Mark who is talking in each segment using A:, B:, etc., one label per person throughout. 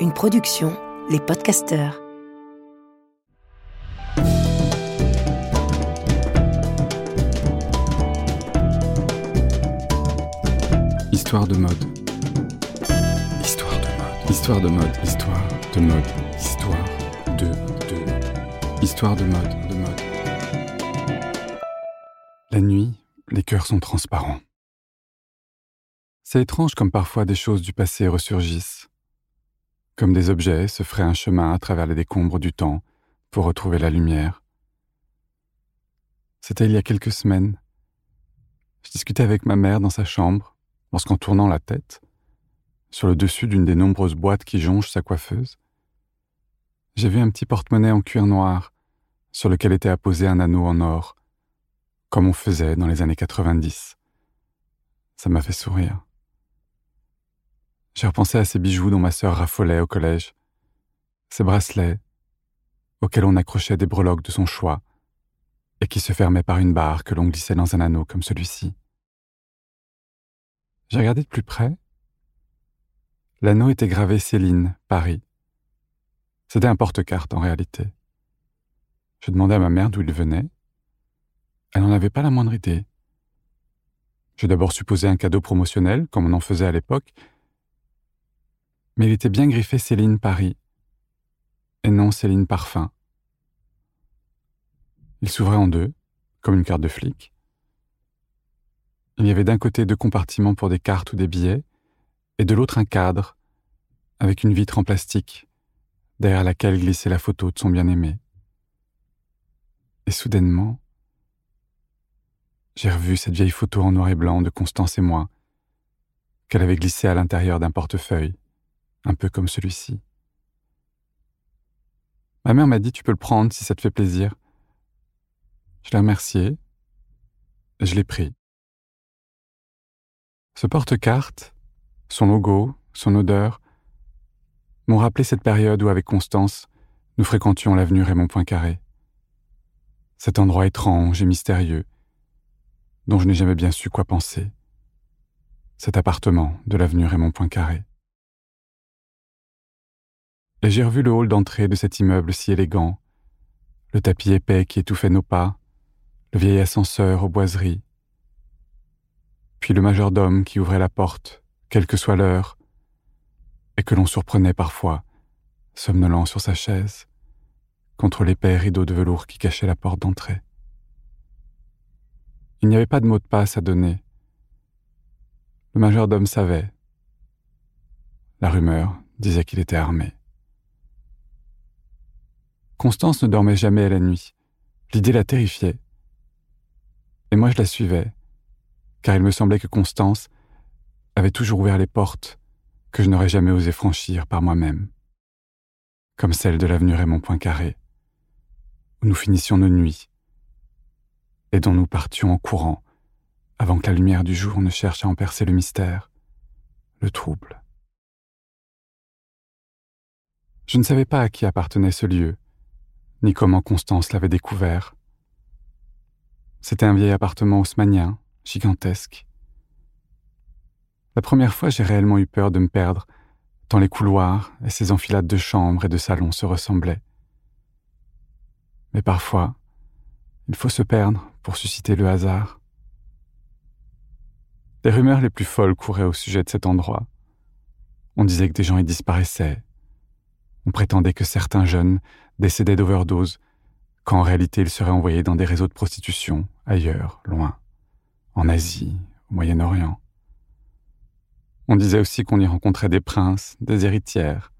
A: Une production, les podcasteurs.
B: Histoire de mode. Histoire de mode. Histoire de mode. Histoire de mode. Histoire de de. Histoire de mode. De mode. La nuit, les cœurs sont transparents. C'est étrange comme parfois des choses du passé ressurgissent. Comme des objets se feraient un chemin à travers les décombres du temps pour retrouver la lumière. C'était il y a quelques semaines. Je discutais avec ma mère dans sa chambre lorsqu'en tournant la tête, sur le dessus d'une des nombreuses boîtes qui jonchent sa coiffeuse, j'ai vu un petit porte-monnaie en cuir noir sur lequel était apposé un anneau en or, comme on faisait dans les années 90. Ça m'a fait sourire. J'ai repensé à ces bijoux dont ma sœur raffolait au collège, ces bracelets auxquels on accrochait des breloques de son choix et qui se fermaient par une barre que l'on glissait dans un anneau comme celui-ci. J'ai regardé de plus près. L'anneau était gravé Céline, Paris. C'était un porte-carte en réalité. Je demandai à ma mère d'où il venait. Elle n'en avait pas la moindre idée. J'ai d'abord supposé un cadeau promotionnel, comme on en faisait à l'époque, mais il était bien griffé Céline Paris, et non Céline Parfum. Il s'ouvrait en deux, comme une carte de flic. Il y avait d'un côté deux compartiments pour des cartes ou des billets, et de l'autre un cadre, avec une vitre en plastique, derrière laquelle glissait la photo de son bien-aimé. Et soudainement, j'ai revu cette vieille photo en noir et blanc de Constance et moi, qu'elle avait glissée à l'intérieur d'un portefeuille, un peu comme celui-ci. Ma mère m'a dit Tu peux le prendre si ça te fait plaisir. Je l'ai remercié, et je l'ai pris. Ce porte-carte, son logo, son odeur, m'ont rappelé cette période où, avec Constance, nous fréquentions l'avenue Raymond Poincaré. Cet endroit étrange et mystérieux, dont je n'ai jamais bien su quoi penser. Cet appartement de l'avenue Raymond Poincaré. Et j'ai revu le hall d'entrée de cet immeuble si élégant, le tapis épais qui étouffait nos pas, le vieil ascenseur aux boiseries, puis le majordome qui ouvrait la porte, quelle que soit l'heure, et que l'on surprenait parfois, somnolent sur sa chaise, contre l'épais rideau de velours qui cachait la porte d'entrée. Il n'y avait pas de mot de passe à donner. Le majordome savait. La rumeur disait qu'il était armé. Constance ne dormait jamais la nuit. L'idée la terrifiait. Et moi je la suivais, car il me semblait que Constance avait toujours ouvert les portes que je n'aurais jamais osé franchir par moi-même, comme celle de l'avenue Raymond Poincaré, où nous finissions nos nuits et dont nous partions en courant avant que la lumière du jour ne cherche à en percer le mystère, le trouble. Je ne savais pas à qui appartenait ce lieu, ni comment Constance l'avait découvert. C'était un vieil appartement haussmanien, gigantesque. La première fois, j'ai réellement eu peur de me perdre, tant les couloirs et ces enfilades de chambres et de salons se ressemblaient. Mais parfois, il faut se perdre pour susciter le hasard. Les rumeurs les plus folles couraient au sujet de cet endroit. On disait que des gens y disparaissaient. On prétendait que certains jeunes décédaient d'overdose, quand en réalité ils seraient envoyés dans des réseaux de prostitution, ailleurs, loin en Asie, au Moyen-Orient. On disait aussi qu'on y rencontrait des princes, des héritières,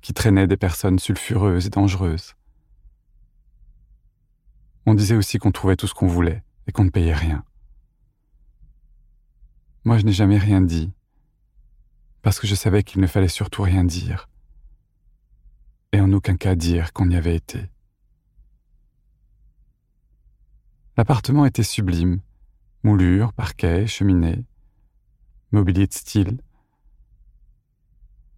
B: qui traînaient des personnes sulfureuses et dangereuses. On disait aussi qu'on trouvait tout ce qu'on voulait et qu'on ne payait rien. Moi, je n'ai jamais rien dit, parce que je savais qu'il ne fallait surtout rien dire, et en aucun cas dire qu'on y avait été. L'appartement était sublime, Moulures, parquet, cheminée, mobilier de style.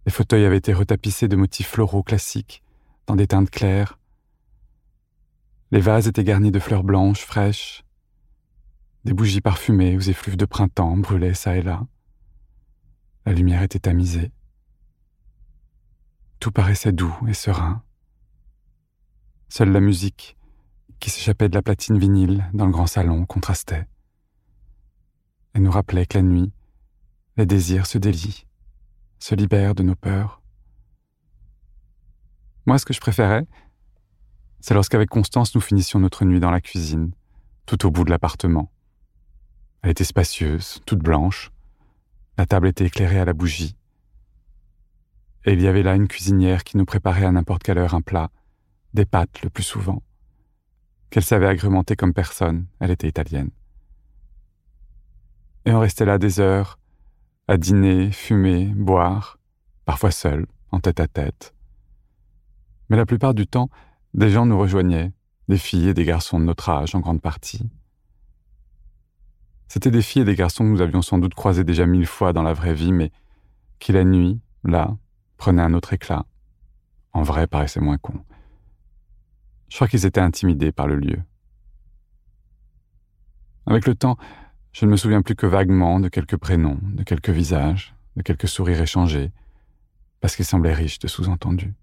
B: Les fauteuils avaient été retapissés de motifs floraux classiques, dans des teintes claires. Les vases étaient garnis de fleurs blanches fraîches. Des bougies parfumées aux effluves de printemps brûlaient çà et là. La lumière était tamisée. Tout paraissait doux et serein. Seule la musique, qui s'échappait de la platine vinyle dans le grand salon, contrastait. Elle nous rappelait que la nuit, les désirs se délient, se libèrent de nos peurs. Moi, ce que je préférais, c'est lorsqu'avec Constance nous finissions notre nuit dans la cuisine, tout au bout de l'appartement. Elle était spacieuse, toute blanche. La table était éclairée à la bougie. Et il y avait là une cuisinière qui nous préparait à n'importe quelle heure un plat, des pâtes le plus souvent, qu'elle savait agrémenter comme personne, elle était italienne. Et on restait là des heures, à dîner, fumer, boire, parfois seul, en tête à tête. Mais la plupart du temps, des gens nous rejoignaient, des filles et des garçons de notre âge en grande partie. C'étaient des filles et des garçons que nous avions sans doute croisés déjà mille fois dans la vraie vie, mais qui la nuit, là, prenaient un autre éclat. En vrai, paraissaient moins cons. Je crois qu'ils étaient intimidés par le lieu. Avec le temps, je ne me souviens plus que vaguement de quelques prénoms, de quelques visages, de quelques sourires échangés, parce qu'ils semblaient riches de sous-entendus.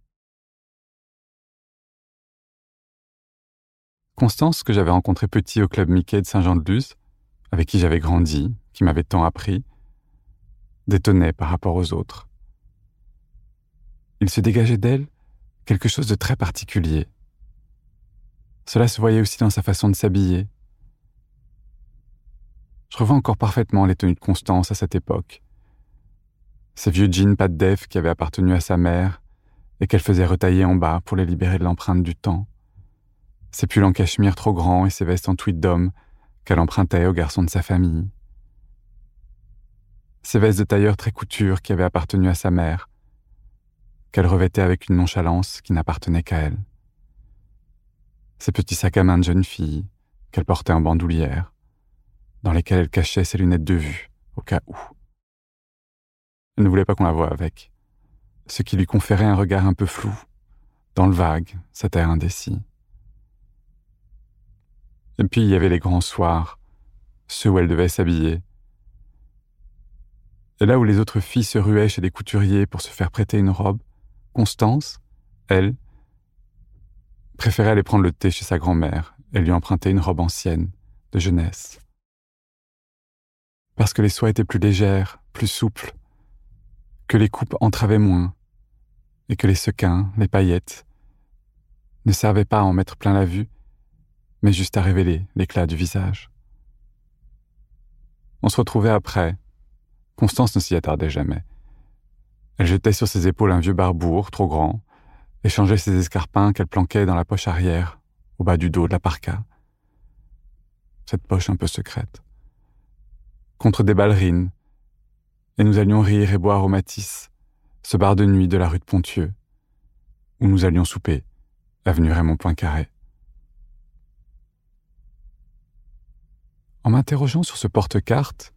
B: Constance, que j'avais rencontrée petit au club Mickey de Saint-Jean-de-Luz, avec qui j'avais grandi, qui m'avait tant appris, détonnait par rapport aux autres. Il se dégageait d'elle quelque chose de très particulier. Cela se voyait aussi dans sa façon de s'habiller. Je revois encore parfaitement les tenues de Constance à cette époque. Ces vieux jeans pas de def qui avaient appartenu à sa mère et qu'elle faisait retailler en bas pour les libérer de l'empreinte du temps ses pulls en cachemire trop grands et ses vestes en tweed d'homme qu'elle empruntait aux garçons de sa famille. Ses vestes de tailleur très couture qui avaient appartenu à sa mère, qu'elle revêtait avec une nonchalance qui n'appartenait qu'à elle. Ses petits sacs à main de jeune fille qu'elle portait en bandoulière, dans lesquels elle cachait ses lunettes de vue, au cas où. Elle ne voulait pas qu'on la voie avec, ce qui lui conférait un regard un peu flou, dans le vague, cet air indécis. Et puis il y avait les grands soirs, ceux où elle devait s'habiller. Et là où les autres filles se ruaient chez des couturiers pour se faire prêter une robe, Constance, elle, préférait aller prendre le thé chez sa grand-mère et lui emprunter une robe ancienne, de jeunesse. Parce que les soies étaient plus légères, plus souples, que les coupes entravaient moins, et que les sequins, les paillettes, ne servaient pas à en mettre plein la vue, mais juste à révéler l'éclat du visage. On se retrouvait après. Constance ne s'y attardait jamais. Elle jetait sur ses épaules un vieux barbour trop grand, et changeait ses escarpins qu'elle planquait dans la poche arrière, au bas du dos de la parka. Cette poche un peu secrète. Contre des ballerines, et nous allions rire et boire au Matisse, ce bar de nuit de la rue de Pontieux, où nous allions souper, avenue Raymond Poincaré. En m'interrogeant sur ce porte-carte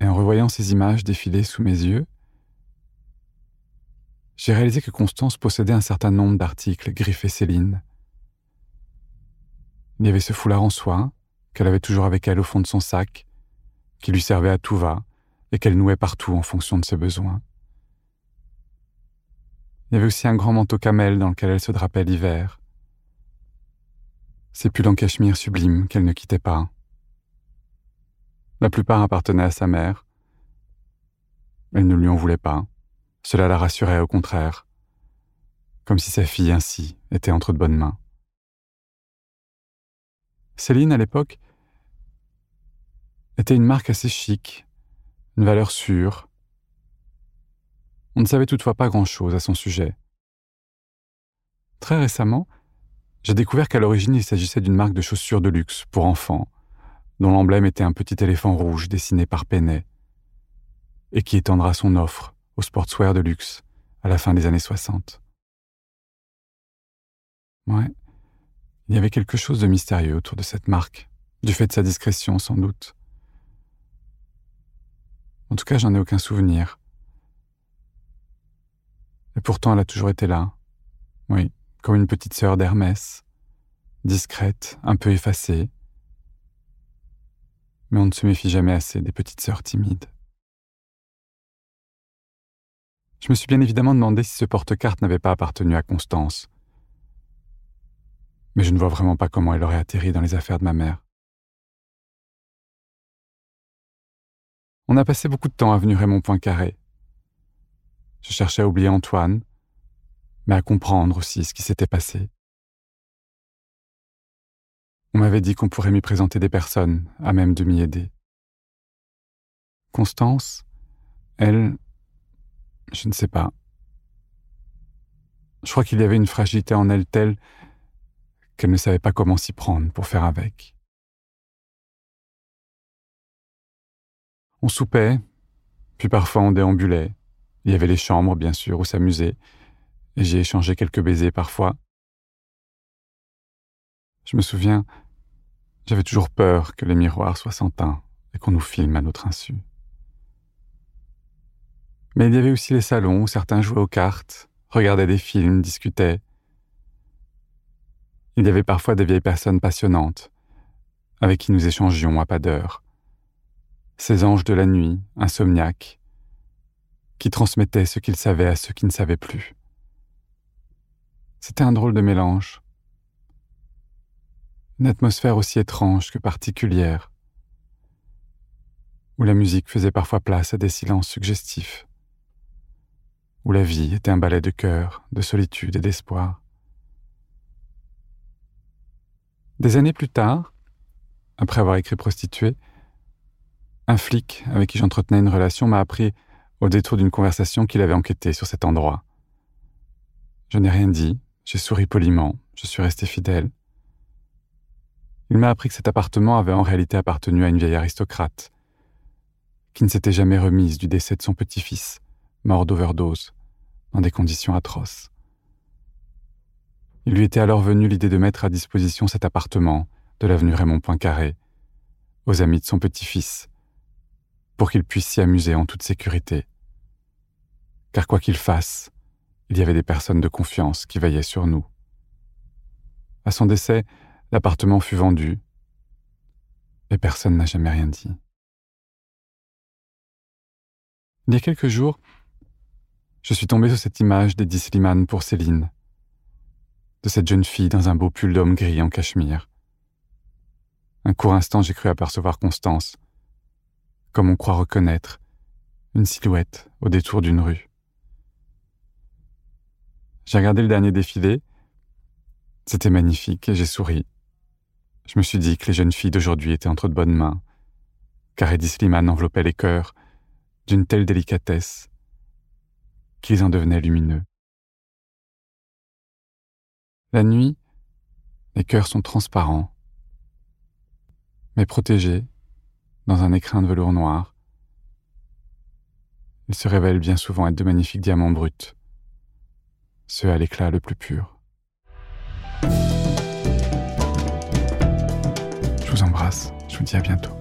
B: et en revoyant ces images défiler sous mes yeux, j'ai réalisé que Constance possédait un certain nombre d'articles griffés Céline. Il y avait ce foulard en soie qu'elle avait toujours avec elle au fond de son sac, qui lui servait à tout va et qu'elle nouait partout en fonction de ses besoins. Il y avait aussi un grand manteau camel dans lequel elle se drapait l'hiver, ces pulls en cachemire sublimes qu'elle ne quittait pas. La plupart appartenaient à sa mère. Elle ne lui en voulait pas. Cela la rassurait au contraire, comme si sa fille ainsi était entre de bonnes mains. Céline, à l'époque, était une marque assez chic, une valeur sûre. On ne savait toutefois pas grand-chose à son sujet. Très récemment, j'ai découvert qu'à l'origine il s'agissait d'une marque de chaussures de luxe pour enfants, dont l'emblème était un petit éléphant rouge dessiné par Pennet, et qui étendra son offre aux sportswear de luxe à la fin des années 60. Ouais, il y avait quelque chose de mystérieux autour de cette marque, du fait de sa discrétion sans doute. En tout cas, j'en ai aucun souvenir. Et pourtant, elle a toujours été là. Oui, comme une petite sœur d'Hermès, discrète, un peu effacée. Mais on ne se méfie jamais assez des petites sœurs timides. Je me suis bien évidemment demandé si ce porte-carte n'avait pas appartenu à Constance. Mais je ne vois vraiment pas comment elle aurait atterri dans les affaires de ma mère. On a passé beaucoup de temps avenue Raymond Poincaré. Je cherchais à oublier Antoine, mais à comprendre aussi ce qui s'était passé. On m'avait dit qu'on pourrait m'y présenter des personnes à même de m'y aider. Constance, elle, je ne sais pas. Je crois qu'il y avait une fragilité en elle telle qu'elle ne savait pas comment s'y prendre pour faire avec. On soupait, puis parfois on déambulait. Il y avait les chambres, bien sûr, où s'amuser, et j'ai échangé quelques baisers parfois. Je me souviens, j'avais toujours peur que les miroirs soient sans teint et qu'on nous filme à notre insu. Mais il y avait aussi les salons où certains jouaient aux cartes, regardaient des films, discutaient. Il y avait parfois des vieilles personnes passionnantes, avec qui nous échangions à pas d'heure. Ces anges de la nuit, insomniaques, qui transmettaient ce qu'ils savaient à ceux qui ne savaient plus. C'était un drôle de mélange. Une atmosphère aussi étrange que particulière, où la musique faisait parfois place à des silences suggestifs où la vie était un ballet de cœur, de solitude et d'espoir. Des années plus tard, après avoir écrit Prostituée, un flic avec qui j'entretenais une relation m'a appris au détour d'une conversation qu'il avait enquêté sur cet endroit. Je n'ai rien dit, j'ai souri poliment, je suis resté fidèle. Il m'a appris que cet appartement avait en réalité appartenu à une vieille aristocrate, qui ne s'était jamais remise du décès de son petit-fils mort d'overdose, dans des conditions atroces. Il lui était alors venu l'idée de mettre à disposition cet appartement de l'avenue Raymond Poincaré aux amis de son petit-fils, pour qu'il puisse s'y amuser en toute sécurité. Car quoi qu'il fasse, il y avait des personnes de confiance qui veillaient sur nous. À son décès, l'appartement fut vendu, et personne n'a jamais rien dit. Il y a quelques jours, je suis tombé sur cette image d'Eddie Slimane pour Céline, de cette jeune fille dans un beau pull d'homme gris en cachemire. Un court instant, j'ai cru apercevoir Constance, comme on croit reconnaître une silhouette au détour d'une rue. J'ai regardé le dernier défilé. C'était magnifique et j'ai souri. Je me suis dit que les jeunes filles d'aujourd'hui étaient entre de bonnes mains, car Eddie Slimane enveloppait les cœurs d'une telle délicatesse qu'ils en devenaient lumineux. La nuit, les cœurs sont transparents, mais protégés dans un écrin de velours noir. Ils se révèlent bien souvent être de magnifiques diamants bruts, ceux à l'éclat le plus pur. Je vous embrasse, je vous dis à bientôt.